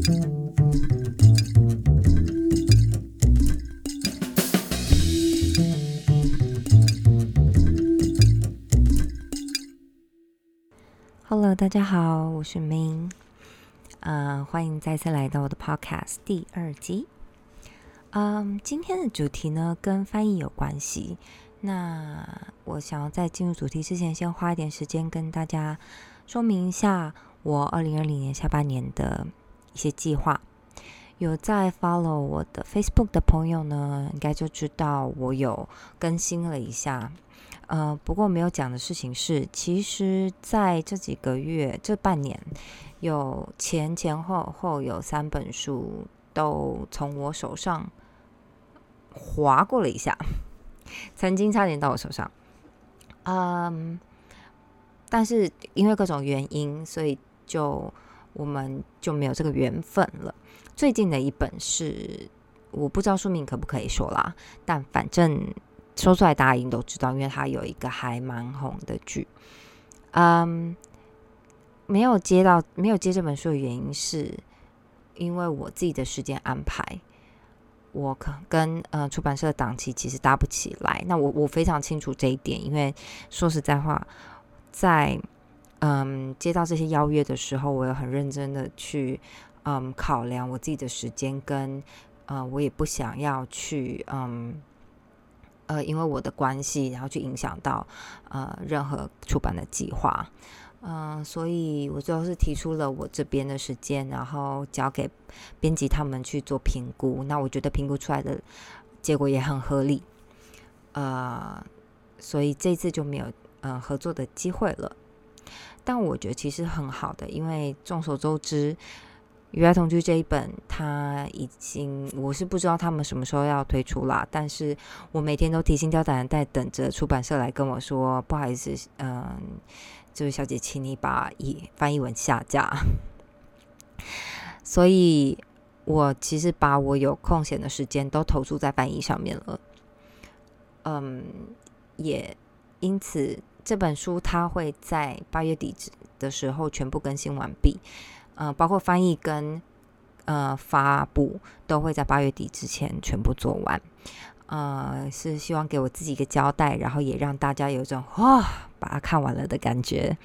Hello，大家好，我是 Min，呃，欢迎再次来到我的 Podcast 第二集。嗯，今天的主题呢跟翻译有关系。那我想要在进入主题之前，先花一点时间跟大家说明一下我二零二零年下半年的一些计划。有在 follow 我的 Facebook 的朋友呢，应该就知道我有更新了一下。呃，不过没有讲的事情是，其实在这几个月、这半年，有前前后后有三本书都从我手上划过了一下。曾经差点到我手上，嗯，但是因为各种原因，所以就我们就没有这个缘分了。最近的一本是我不知道书名可不可以说啦，但反正说出来大家应都知道，因为它有一个还蛮红的剧。嗯，没有接到没有接这本书的原因是因为我自己的时间安排。我可跟呃出版社的档期其实搭不起来，那我我非常清楚这一点，因为说实在话，在嗯接到这些邀约的时候，我有很认真的去嗯考量我自己的时间，跟呃我也不想要去嗯呃因为我的关系，然后去影响到呃任何出版的计划。嗯，所以我最后是提出了我这边的时间，然后交给编辑他们去做评估。那我觉得评估出来的结果也很合理，呃，所以这次就没有嗯合作的机会了。但我觉得其实很好的，因为众所周知，《与爱同居》这一本，它已经我是不知道他们什么时候要推出啦。但是我每天都提心吊胆的在等着出版社来跟我说，不好意思，嗯。这位小姐，请你把译翻译文下架。所以，我其实把我有空闲的时间都投注在翻译上面了。嗯，也因此这本书它会在八月底的时候全部更新完毕。嗯，包括翻译跟呃发布都会在八月底之前全部做完。呃，是希望给我自己一个交代，然后也让大家有一种哇，把它看完了的感觉。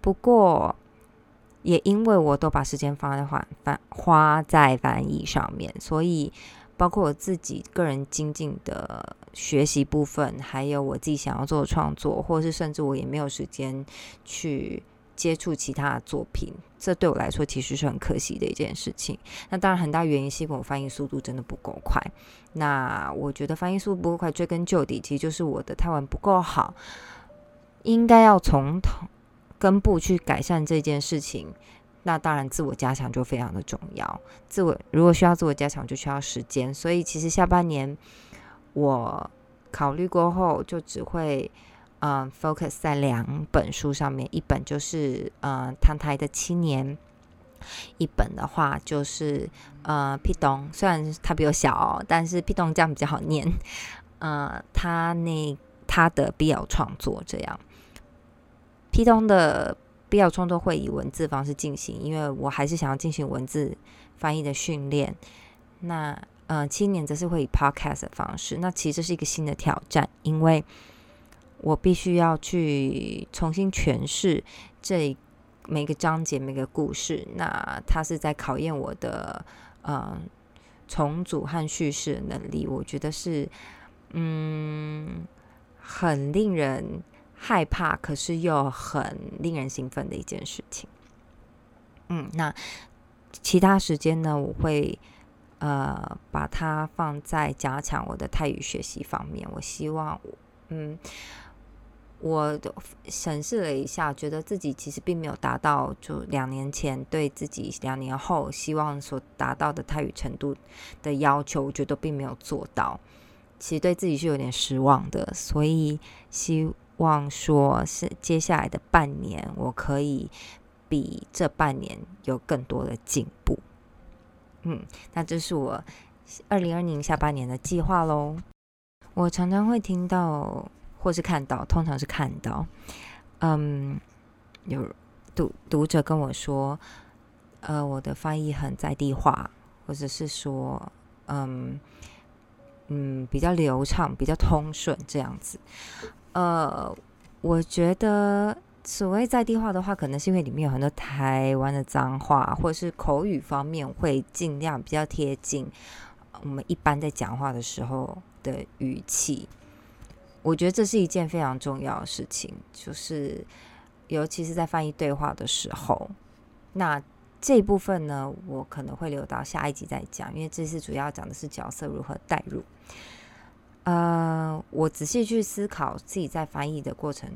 不过，也因为我都把时间放在翻翻花在翻译上面，所以包括我自己个人精进的学习部分，还有我自己想要做的创作，或者是甚至我也没有时间去。接触其他作品，这对我来说其实是很可惜的一件事情。那当然，很大原因是因为我翻译速度真的不够快。那我觉得翻译速度不够快，追根究底，其实就是我的泰文不够好，应该要从头根部去改善这件事情。那当然，自我加强就非常的重要。自我如果需要自我加强，就需要时间。所以，其实下半年我考虑过后，就只会。嗯，focus 在两本书上面，一本就是呃唐台的七年，一本的话就是呃屁东，虽然他比我小，但是屁东这样比较好念。呃，他那他的必要创作这样，屁东的必要创作会以文字方式进行，因为我还是想要进行文字翻译的训练。那呃七年则是会以 podcast 的方式，那其实这是一个新的挑战，因为。我必须要去重新诠释这每个章节、每个故事，那它是在考验我的呃重组和叙事能力。我觉得是嗯很令人害怕，可是又很令人兴奋的一件事情。嗯，那其他时间呢，我会呃把它放在加强我的泰语学习方面。我希望嗯。我审视了一下，觉得自己其实并没有达到就两年前对自己两年后希望所达到的泰语程度的要求，我觉得并没有做到。其实对自己是有点失望的，所以希望说是接下来的半年，我可以比这半年有更多的进步。嗯，那这是我二零二零下半年的计划喽。我常常会听到。或是看到，通常是看到，嗯，有读读者跟我说，呃，我的翻译很在地化，或者是说，嗯嗯，比较流畅、比较通顺这样子。呃，我觉得所谓在地化的话，可能是因为里面有很多台湾的脏话，或者是口语方面会尽量比较贴近我们一般在讲话的时候的语气。我觉得这是一件非常重要的事情，就是尤其是在翻译对话的时候，那。这一部分呢，我可能会留到下一集再讲，因为这次主要讲的是角色如何带入。呃，我仔细去思考自己在翻译的过程，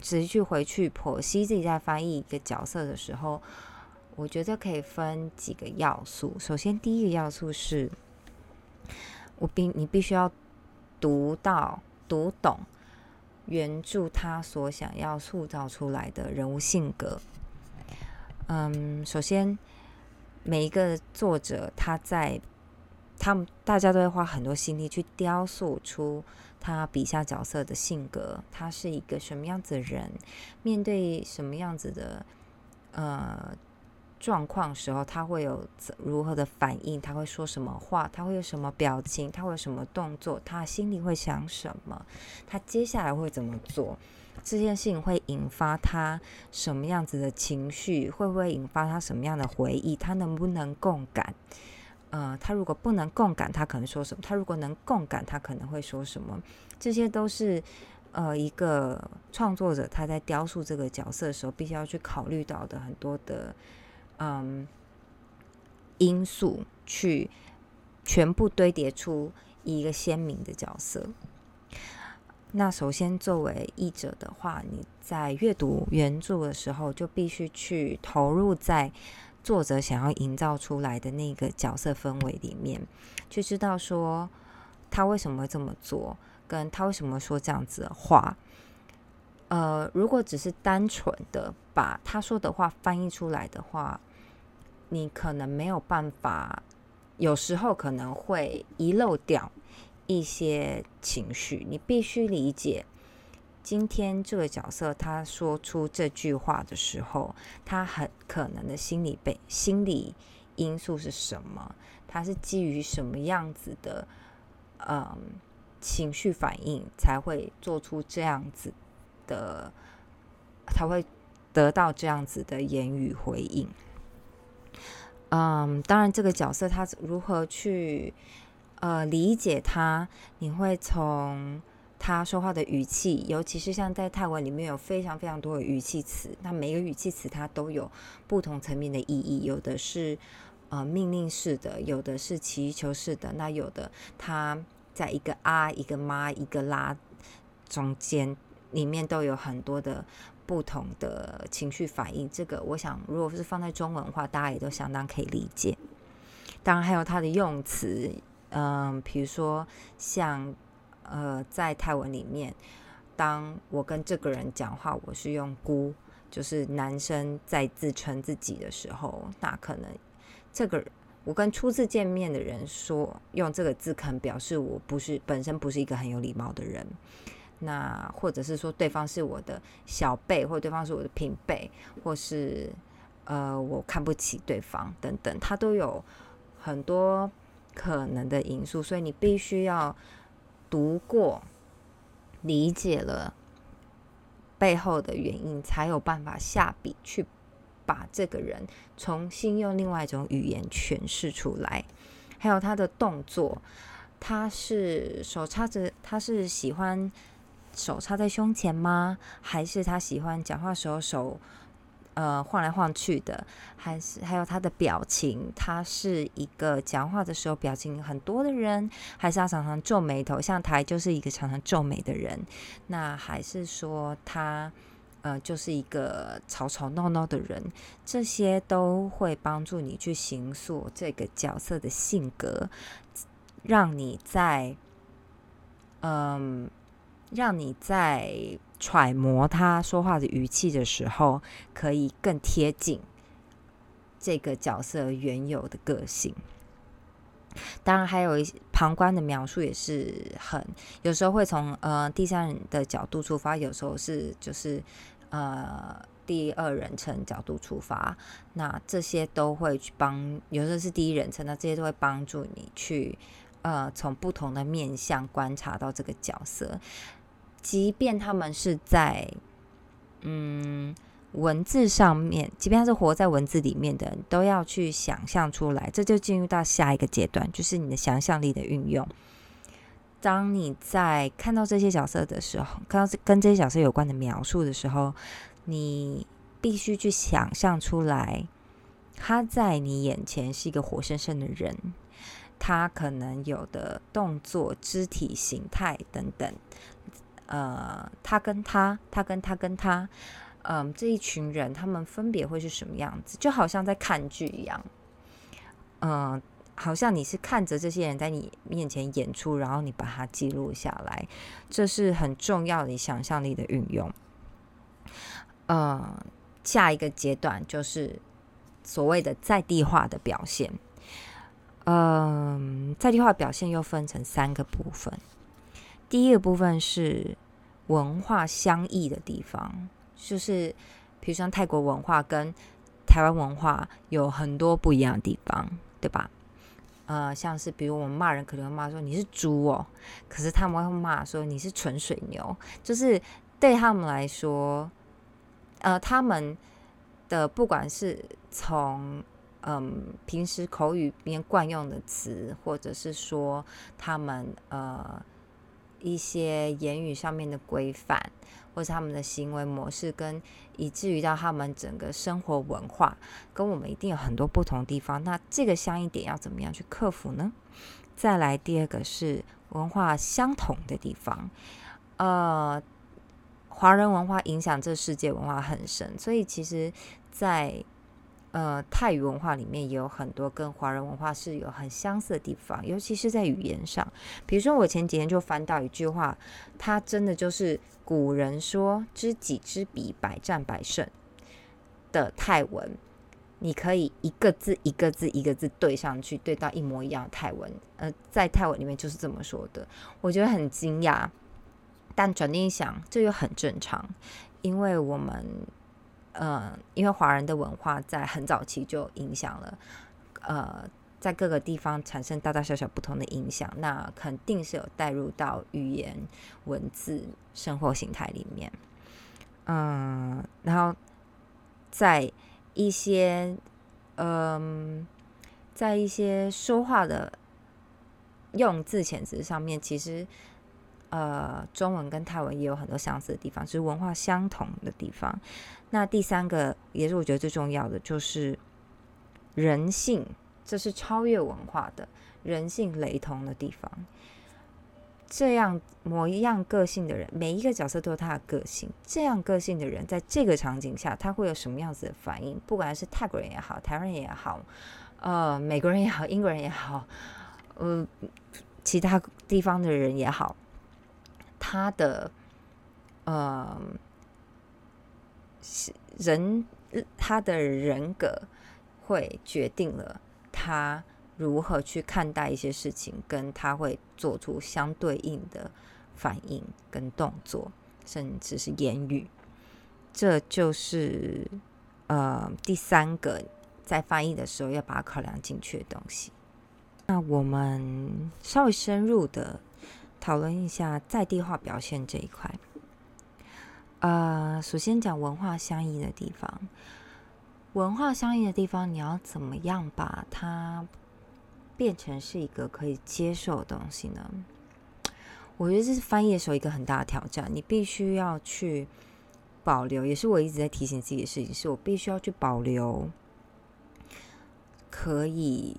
仔细去回去剖析自己在翻译一个角色的时候，我觉得可以分几个要素。首先，第一个要素是，我必你必须要读到、读懂原著他所想要塑造出来的人物性格。嗯，首先，每一个作者他在他们大家都会花很多心力去雕塑出他笔下角色的性格，他是一个什么样子的人，面对什么样子的呃状况时候，他会有如何的反应，他会说什么话，他会有什么表情，他会有什么动作，他心里会想什么，他接下来会怎么做。这件事情会引发他什么样子的情绪？会不会引发他什么样的回忆？他能不能共感？呃，他如果不能共感，他可能说什么？他如果能共感，他可能会说什么？这些都是呃一个创作者他在雕塑这个角色的时候，必须要去考虑到的很多的嗯因素，去全部堆叠出一个鲜明的角色。那首先，作为译者的话，你在阅读原著的时候，就必须去投入在作者想要营造出来的那个角色氛围里面，去知道说他为什么这么做，跟他为什么说这样子的话。呃，如果只是单纯的把他说的话翻译出来的话，你可能没有办法，有时候可能会遗漏掉。一些情绪，你必须理解。今天这个角色他说出这句话的时候，他很可能的心理背心理因素是什么？他是基于什么样子的嗯情绪反应才会做出这样子的，才会得到这样子的言语回应？嗯，当然，这个角色他如何去？呃，理解他，你会从他说话的语气，尤其是像在泰文里面有非常非常多的语气词，那每个语气词它都有不同层面的意义，有的是呃命令式的，有的是祈求式的，那有的它在一个啊、一个妈、一个拉中间，里面都有很多的不同的情绪反应。这个我想，如果是放在中文的话，大家也都相当可以理解。当然，还有它的用词。嗯，比如说像呃，在泰文里面，当我跟这个人讲话，我是用“姑”，就是男生在自称自己的时候，那可能这个我跟初次见面的人说用这个字，可能表示我不是本身不是一个很有礼貌的人。那或者是说对方是我的小辈，或对方是我的平辈，或是呃我看不起对方等等，他都有很多。可能的因素，所以你必须要读过、理解了背后的原因，才有办法下笔去把这个人重新用另外一种语言诠释出来。还有他的动作，他是手插着，他是喜欢手插在胸前吗？还是他喜欢讲话时候手？呃，晃来晃去的，还是还有他的表情，他是一个讲话的时候表情很多的人，还是他常常皱眉头？像台就是一个常常皱眉的人，那还是说他呃就是一个吵吵闹闹的人？这些都会帮助你去形塑这个角色的性格，让你在嗯，让你在。揣摩他说话的语气的时候，可以更贴近这个角色原有的个性。当然，还有一些旁观的描述也是很，有时候会从呃第三人的角度出发，有时候是就是呃。第二人称角度出发，那这些都会去帮，有时候是第一人称，那这些都会帮助你去呃从不同的面向观察到这个角色，即便他们是在嗯文字上面，即便他是活在文字里面的人，都要去想象出来，这就进入到下一个阶段，就是你的想象力的运用。当你在看到这些角色的时候，看到跟这些角色有关的描述的时候，你必须去想象出来，他在你眼前是一个活生生的人，他可能有的动作、肢体形态等等，呃，他跟他，他跟他跟他，嗯，这一群人他们分别会是什么样子？就好像在看剧一样，嗯。好像你是看着这些人在你面前演出，然后你把它记录下来，这是很重要的想象力的运用。呃，下一个阶段就是所谓的在地化的表现。嗯，在地化表现又分成三个部分。第一个部分是文化相异的地方，就是比如说泰国文化跟台湾文化有很多不一样的地方，对吧？呃，像是比如我们骂人，可能会骂说你是猪哦，可是他们会骂说你是纯水牛，就是对他们来说，呃，他们的不管是从嗯平时口语边惯用的词，或者是说他们呃。一些言语上面的规范，或是他们的行为模式，跟以至于到他们整个生活文化，跟我们一定有很多不同地方。那这个相应点要怎么样去克服呢？再来第二个是文化相同的地方，呃，华人文化影响这世界文化很深，所以其实，在呃，泰语文化里面也有很多跟华人文化是有很相似的地方，尤其是在语言上。比如说，我前几天就翻到一句话，它真的就是古人说“知己知彼，百战百胜”的泰文，你可以一个字一个字一个字对上去，对到一模一样的泰文。呃，在泰文里面就是这么说的，我觉得很惊讶。但转念一想，这又很正常，因为我们。呃，因为华人的文化在很早期就影响了，呃，在各个地方产生大大小小不同的影响，那肯定是有带入到语言、文字、生活形态里面。嗯，然后在一些，嗯，在一些说话的用字遣词上面，其实。呃，中文跟泰文也有很多相似的地方，只是文化相同的地方。那第三个也是我觉得最重要的，就是人性，这是超越文化的人性雷同的地方。这样模一样个性的人，每一个角色都有他的个性。这样个性的人，在这个场景下，他会有什么样子的反应？不管是泰国人也好，台湾人也好，呃，美国人也好，英国人也好，呃，其他地方的人也好。他的呃，人他的人格会决定了他如何去看待一些事情，跟他会做出相对应的反应跟动作，甚至是言语。这就是呃第三个在翻译的时候要把它考量进去的东西。那我们稍微深入的。讨论一下在地化表现这一块。呃，首先讲文化相异的地方，文化相异的地方，你要怎么样把它变成是一个可以接受的东西呢？我觉得这是翻译的时候一个很大的挑战。你必须要去保留，也是我一直在提醒自己的事情，是我必须要去保留可以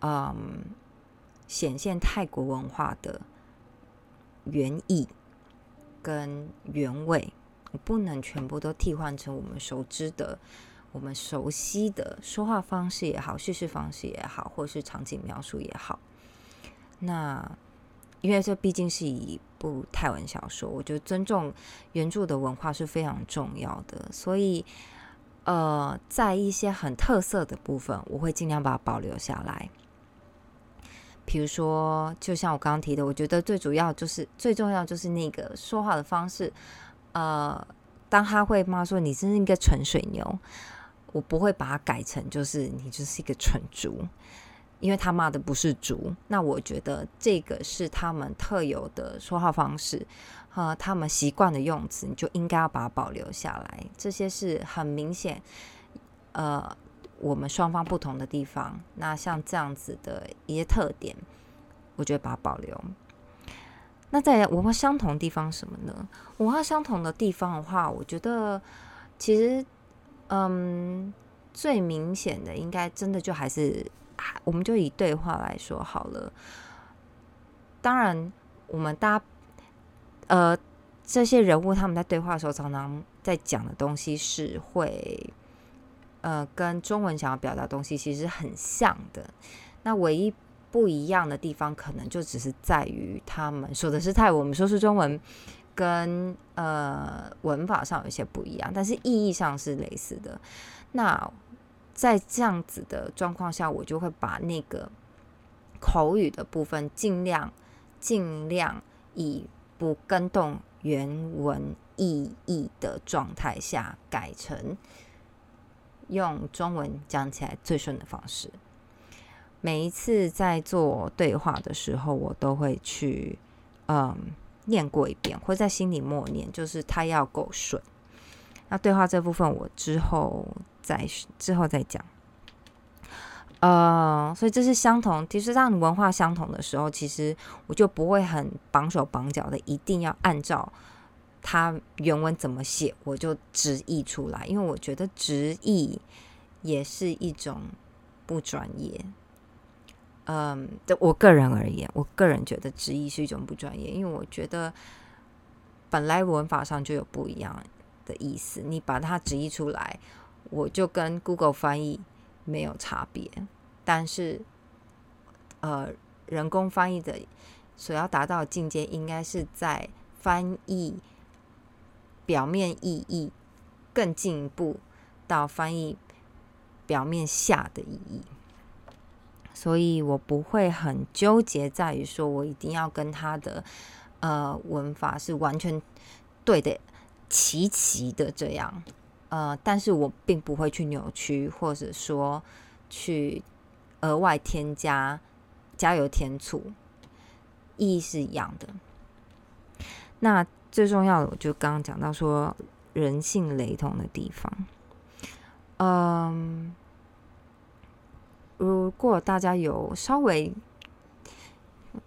嗯显现泰国文化的。原意跟原味，不能全部都替换成我们熟知的、我们熟悉的说话方式也好、叙事方式也好，或是场景描述也好。那因为这毕竟是一部泰文小说，我觉得尊重原著的文化是非常重要的。所以，呃，在一些很特色的部分，我会尽量把它保留下来。比如说，就像我刚刚提的，我觉得最主要就是最重要就是那个说话的方式，呃，当他会骂说你真是一个纯水牛，我不会把它改成就是你就是一个蠢猪，因为他骂的不是猪。那我觉得这个是他们特有的说话方式，和他们习惯的用词，你就应该要把它保留下来。这些是很明显，呃，我们双方不同的地方。那像这样子的一些特点，我觉得把它保留。那在文化相同的地方什么呢？文化相同的地方的话，我觉得其实，嗯，最明显的应该真的就还是，我们就以对话来说好了。当然，我们大家，呃，这些人物他们在对话的时候，常常在讲的东西是会，呃，跟中文想要表达东西其实很像的。那唯一。不一样的地方，可能就只是在于他们说的是泰文，我们说是中文，跟呃文法上有些不一样，但是意义上是类似的。那在这样子的状况下，我就会把那个口语的部分尽量尽量以不跟动原文意义的状态下，改成用中文讲起来最顺的方式。每一次在做对话的时候，我都会去嗯念过一遍，或在心里默念，就是它要够顺。那对话这部分，我之后再之后再讲。呃，所以这是相同。其实让文化相同的时候，其实我就不会很绑手绑脚的，一定要按照它原文怎么写，我就直译出来。因为我觉得直译也是一种不专业。嗯，对我个人而言，我个人觉得直译是一种不专业，因为我觉得本来文法上就有不一样的意思，你把它直译出来，我就跟 Google 翻译没有差别。但是，呃，人工翻译的所要达到的境界，应该是在翻译表面意义更进一步到翻译表面下的意义。所以我不会很纠结在于说我一定要跟他的呃文法是完全对的齐齐的这样，呃，但是我并不会去扭曲或者说去额外添加加油添醋，意义是一样的。那最重要的，我就刚刚讲到说人性雷同的地方，嗯。如果大家有稍微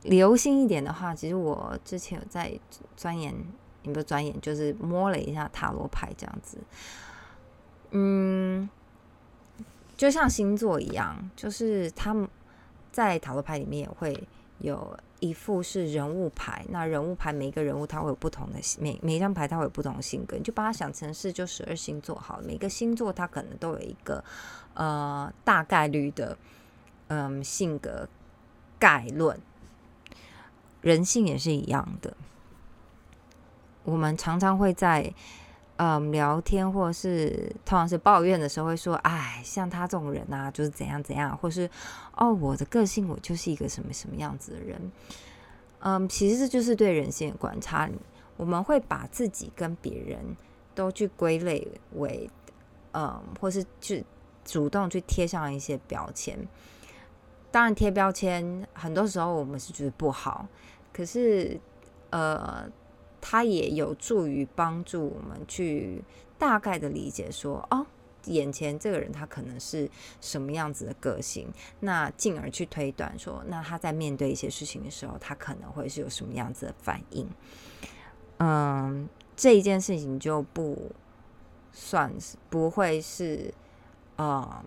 留心一点的话，其实我之前有在钻研，也不是钻研，就是摸了一下塔罗牌这样子。嗯，就像星座一样，就是他们在塔罗牌里面也会有一副是人物牌。那人物牌每一个人物他会有不同的每每一张牌，他会有不同性格。你就把它想成是就十二星座好了，每个星座它可能都有一个。呃，大概率的，嗯，性格概论，人性也是一样的。我们常常会在嗯聊天，或是通常是抱怨的时候，会说：“哎，像他这种人啊，就是怎样怎样，或是哦，我的个性我就是一个什么什么样子的人。”嗯，其实这就是对人性的观察。我们会把自己跟别人都去归类为，嗯，或是去。主动去贴上一些标签，当然贴标签很多时候我们是觉得不好，可是呃，它也有助于帮助我们去大概的理解说，哦，眼前这个人他可能是什么样子的个性，那进而去推断说，那他在面对一些事情的时候，他可能会是有什么样子的反应。嗯，这一件事情就不算是不会是。嗯，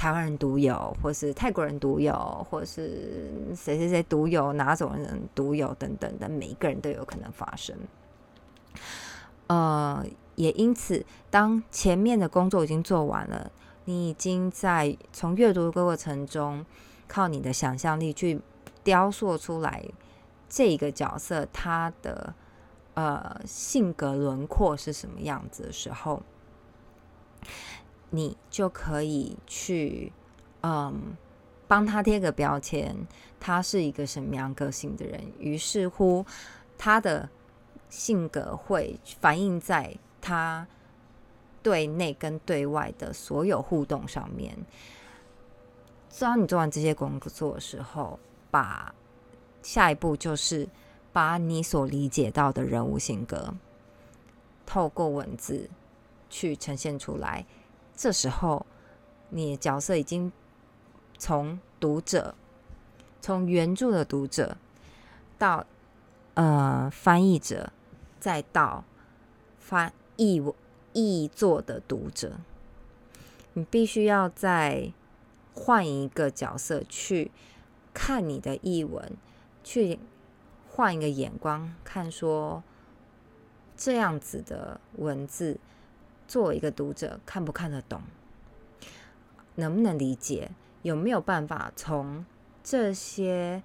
台湾人独有，或是泰国人独有，或是谁谁谁独有，哪种人独有等等的，每一个人都有可能发生。呃，也因此，当前面的工作已经做完了，你已经在从阅读的过程中，靠你的想象力去雕塑出来这个角色他的呃性格轮廓是什么样子的时候。你就可以去，嗯，帮他贴个标签，他是一个什么样个性的人。于是乎，他的性格会反映在他对内跟对外的所有互动上面。当你做完这些工作的时候，把下一步就是把你所理解到的人物性格，透过文字去呈现出来。这时候，你的角色已经从读者，从原著的读者，到呃翻译者，再到翻译译作的读者，你必须要再。换一个角色去看你的译文，去换一个眼光看，说这样子的文字，作为一个读者看不看得懂，能不能理解，有没有办法从这些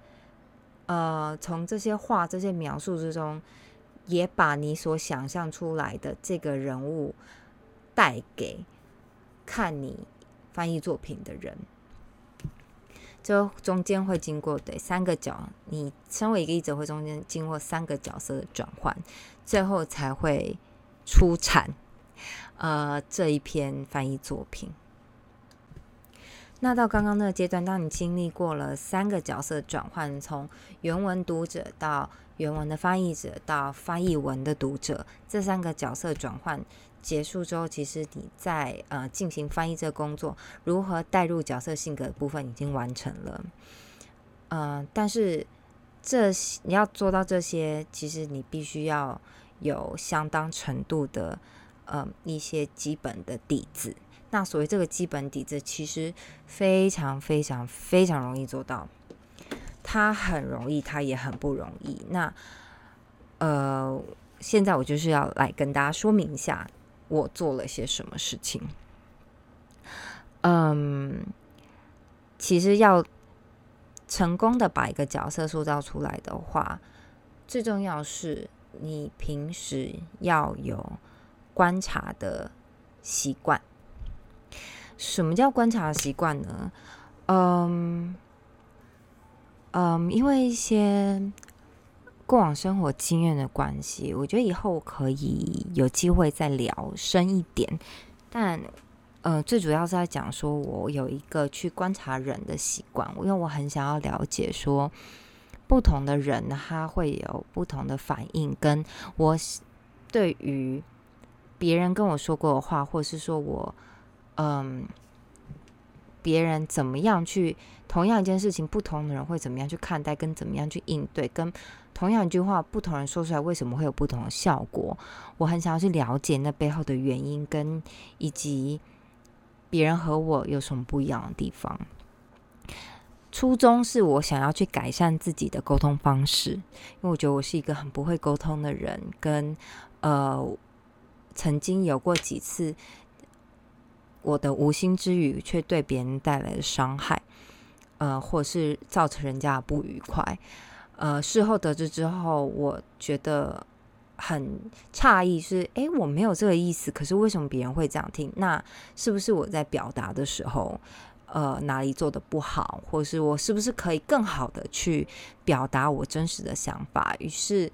呃，从这些话、这些描述之中，也把你所想象出来的这个人物带给看你翻译作品的人。就中间会经过对三个角，你身为一个译者会中间经过三个角色的转换，最后才会出产呃这一篇翻译作品。那到刚刚那个阶段，当你经历过了三个角色转换，从原文读者到原文的翻译者到翻译文的读者，这三个角色转换。结束之后，其实你在呃进行翻译这个工作，如何带入角色性格的部分已经完成了。呃，但是这你要做到这些，其实你必须要有相当程度的嗯一些基本的底子。那所谓这个基本底子，其实非常非常非常容易做到。它很容易，它也很不容易。那呃，现在我就是要来跟大家说明一下。我做了些什么事情？嗯，其实要成功的把一个角色塑造出来的话，最重要是你平时要有观察的习惯。什么叫观察的习惯呢？嗯嗯，因为一些。过往生活经验的关系，我觉得以后可以有机会再聊深一点。但，呃，最主要是在讲说，我有一个去观察人的习惯，因为我很想要了解说，不同的人他会有不同的反应，跟我对于别人跟我说过的话，或是说我，嗯，别人怎么样去同样一件事情，不同的人会怎么样去看待，跟怎么样去应对，跟。同样一句话，不同人说出来，为什么会有不同的效果？我很想要去了解那背后的原因，跟以及别人和我有什么不一样的地方。初衷是我想要去改善自己的沟通方式，因为我觉得我是一个很不会沟通的人，跟呃，曾经有过几次我的无心之语却对别人带来的伤害，呃，或是造成人家不愉快。呃，事后得知之后，我觉得很诧异，是哎，我没有这个意思，可是为什么别人会这样听？那是不是我在表达的时候，呃，哪里做的不好，或是我是不是可以更好的去表达我真实的想法？于是，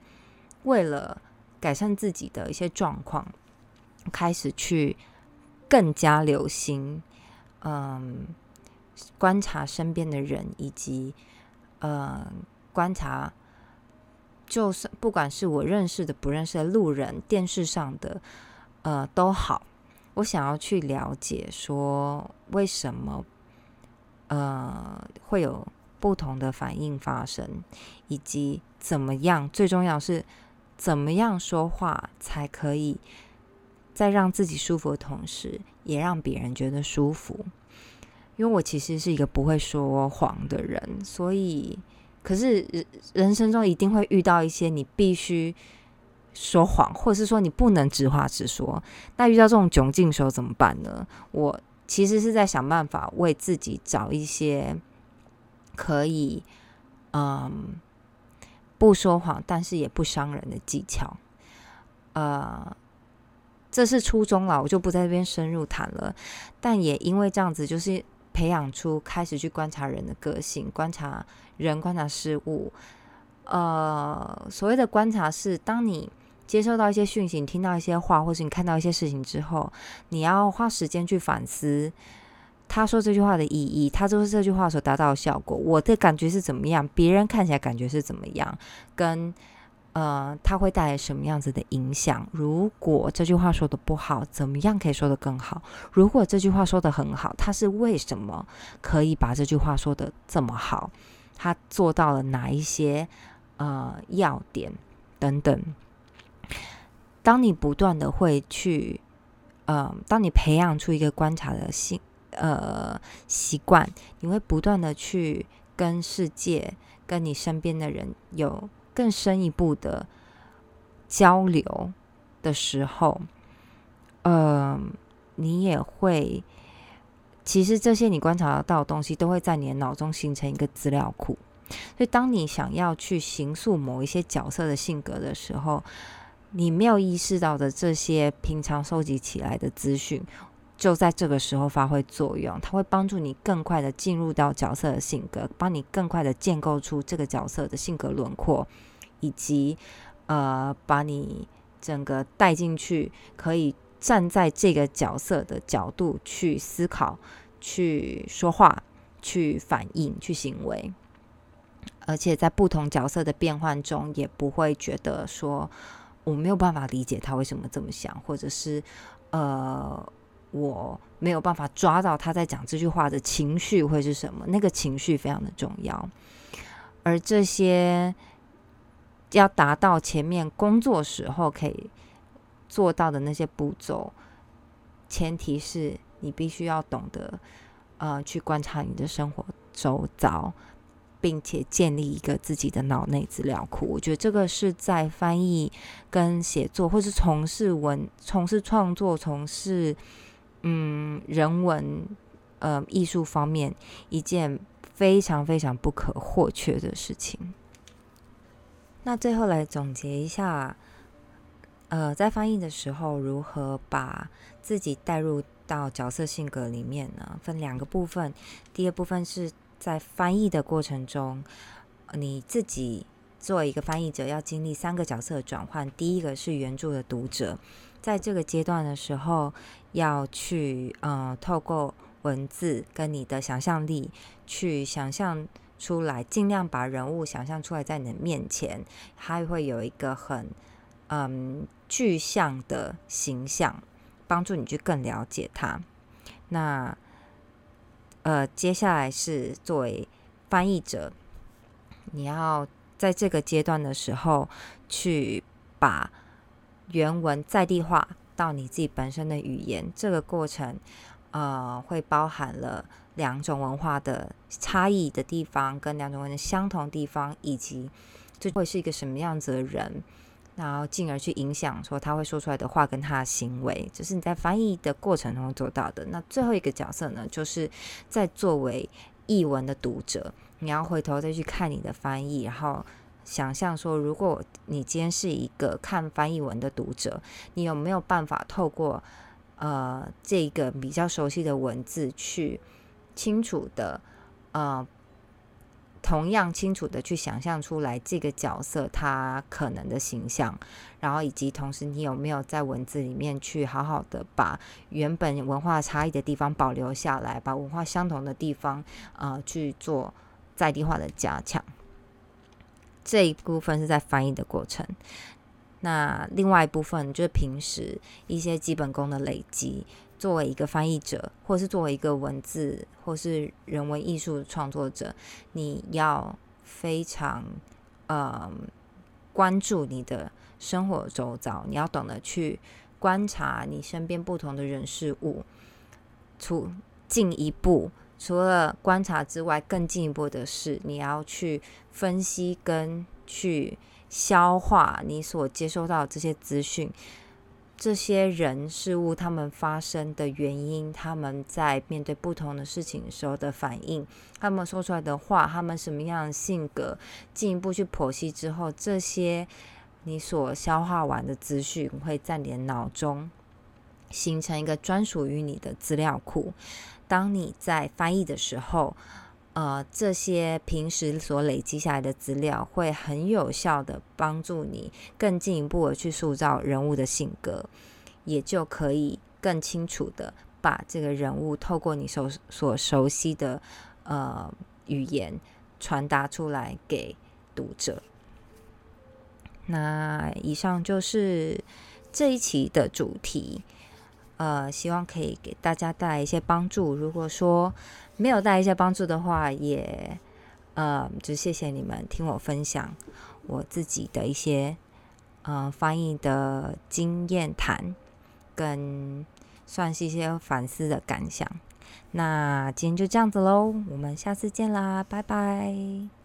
为了改善自己的一些状况，开始去更加留心，嗯，观察身边的人，以及嗯。观察，就是不管是我认识的、不认识的路人、电视上的，呃，都好。我想要去了解，说为什么，呃，会有不同的反应发生，以及怎么样。最重要是怎么样说话才可以在让自己舒服的同时，也让别人觉得舒服。因为我其实是一个不会说谎的人，所以。可是人人生中一定会遇到一些你必须说谎，或者是说你不能直话直说。那遇到这种窘境的时候怎么办呢？我其实是在想办法为自己找一些可以嗯不说谎，但是也不伤人的技巧。呃，这是初衷了，我就不在这边深入谈了。但也因为这样子，就是。培养出开始去观察人的个性，观察人，观察事物。呃，所谓的观察是，当你接收到一些讯息，听到一些话，或是你看到一些事情之后，你要花时间去反思他说这句话的意义，他说这句话所达到的效果，我的感觉是怎么样，别人看起来感觉是怎么样，跟呃，他会带来什么样子的影响？如果这句话说的不好，怎么样可以说的更好？如果这句话说的很好，他是为什么可以把这句话说的这么好？他做到了哪一些呃要点等等？当你不断的会去，呃，当你培养出一个观察的性呃习惯，你会不断的去跟世界、跟你身边的人有更深一步的交流的时候，呃，你也会。其实这些你观察到的东西，都会在你的脑中形成一个资料库。所以，当你想要去形塑某一些角色的性格的时候，你没有意识到的这些平常收集起来的资讯，就在这个时候发挥作用。它会帮助你更快的进入到角色的性格，帮你更快的建构出这个角色的性格轮廓，以及呃，把你整个带进去，可以。站在这个角色的角度去思考、去说话、去反应、去行为，而且在不同角色的变换中，也不会觉得说我没有办法理解他为什么这么想，或者是呃我没有办法抓到他在讲这句话的情绪会是什么。那个情绪非常的重要，而这些要达到前面工作时候可以。做到的那些步骤，前提是你必须要懂得，呃，去观察你的生活周遭，并且建立一个自己的脑内资料库。我觉得这个是在翻译跟写作，或是从事文、从事创作、从事嗯人文呃艺术方面一件非常非常不可或缺的事情。那最后来总结一下。呃，在翻译的时候，如何把自己带入到角色性格里面呢？分两个部分。第二部分是在翻译的过程中，你自己作为一个翻译者，要经历三个角色转换。第一个是原著的读者，在这个阶段的时候，要去呃，透过文字跟你的想象力，去想象出来，尽量把人物想象出来在你的面前，还会有一个很。嗯，具象的形象帮助你去更了解他。那呃，接下来是作为翻译者，你要在这个阶段的时候去把原文在地化到你自己本身的语言。这个过程呃，会包含了两种文化的差异的地方，跟两种文的相同地方，以及这会是一个什么样子的人。然后进而去影响说他会说出来的话跟他的行为，这是你在翻译的过程中做到的。那最后一个角色呢，就是在作为译文的读者，你要回头再去看你的翻译，然后想象说，如果你今天是一个看翻译文的读者，你有没有办法透过呃这个比较熟悉的文字去清楚的呃。同样清楚的去想象出来这个角色他可能的形象，然后以及同时你有没有在文字里面去好好的把原本文化差异的地方保留下来，把文化相同的地方呃去做在地化的加强。这一部分是在翻译的过程，那另外一部分就是平时一些基本功的累积。作为一个翻译者，或是作为一个文字或是人文艺术创作者，你要非常呃关注你的生活周遭，你要懂得去观察你身边不同的人事物。出进一步，除了观察之外，更进一步的是，你要去分析跟去消化你所接收到这些资讯。这些人事物他们发生的原因，他们在面对不同的事情时候的反应，他们说出来的话，他们什么样的性格，进一步去剖析之后，这些你所消化完的资讯，会在你的脑中形成一个专属于你的资料库。当你在翻译的时候，呃，这些平时所累积下来的资料，会很有效的帮助你更进一步的去塑造人物的性格，也就可以更清楚的把这个人物透过你所所熟悉的呃语言传达出来给读者。那以上就是这一期的主题，呃，希望可以给大家带来一些帮助。如果说没有带一些帮助的话，也呃，就谢谢你们听我分享我自己的一些呃翻译的经验谈，跟算是一些反思的感想。那今天就这样子喽，我们下次见啦，拜拜。